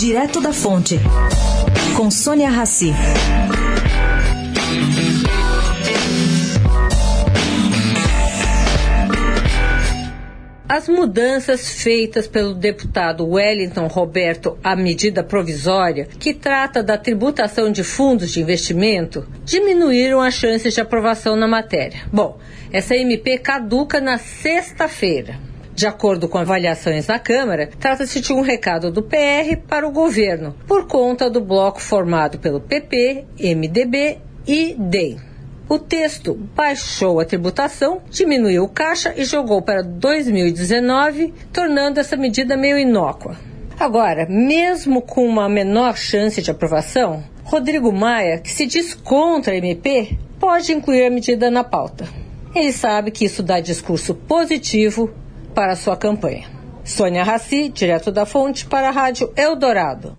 Direto da Fonte, com Sônia Rassi. As mudanças feitas pelo deputado Wellington Roberto à medida provisória, que trata da tributação de fundos de investimento, diminuíram as chances de aprovação na matéria. Bom, essa MP caduca na sexta-feira. De acordo com avaliações na Câmara, trata-se de um recado do PR para o governo, por conta do bloco formado pelo PP, MDB e DEM. O texto baixou a tributação, diminuiu o caixa e jogou para 2019, tornando essa medida meio inócua. Agora, mesmo com uma menor chance de aprovação, Rodrigo Maia, que se diz contra a MP, pode incluir a medida na pauta. Ele sabe que isso dá discurso positivo para sua campanha. Sônia Raci, direto da Fonte, para a Rádio Eldorado.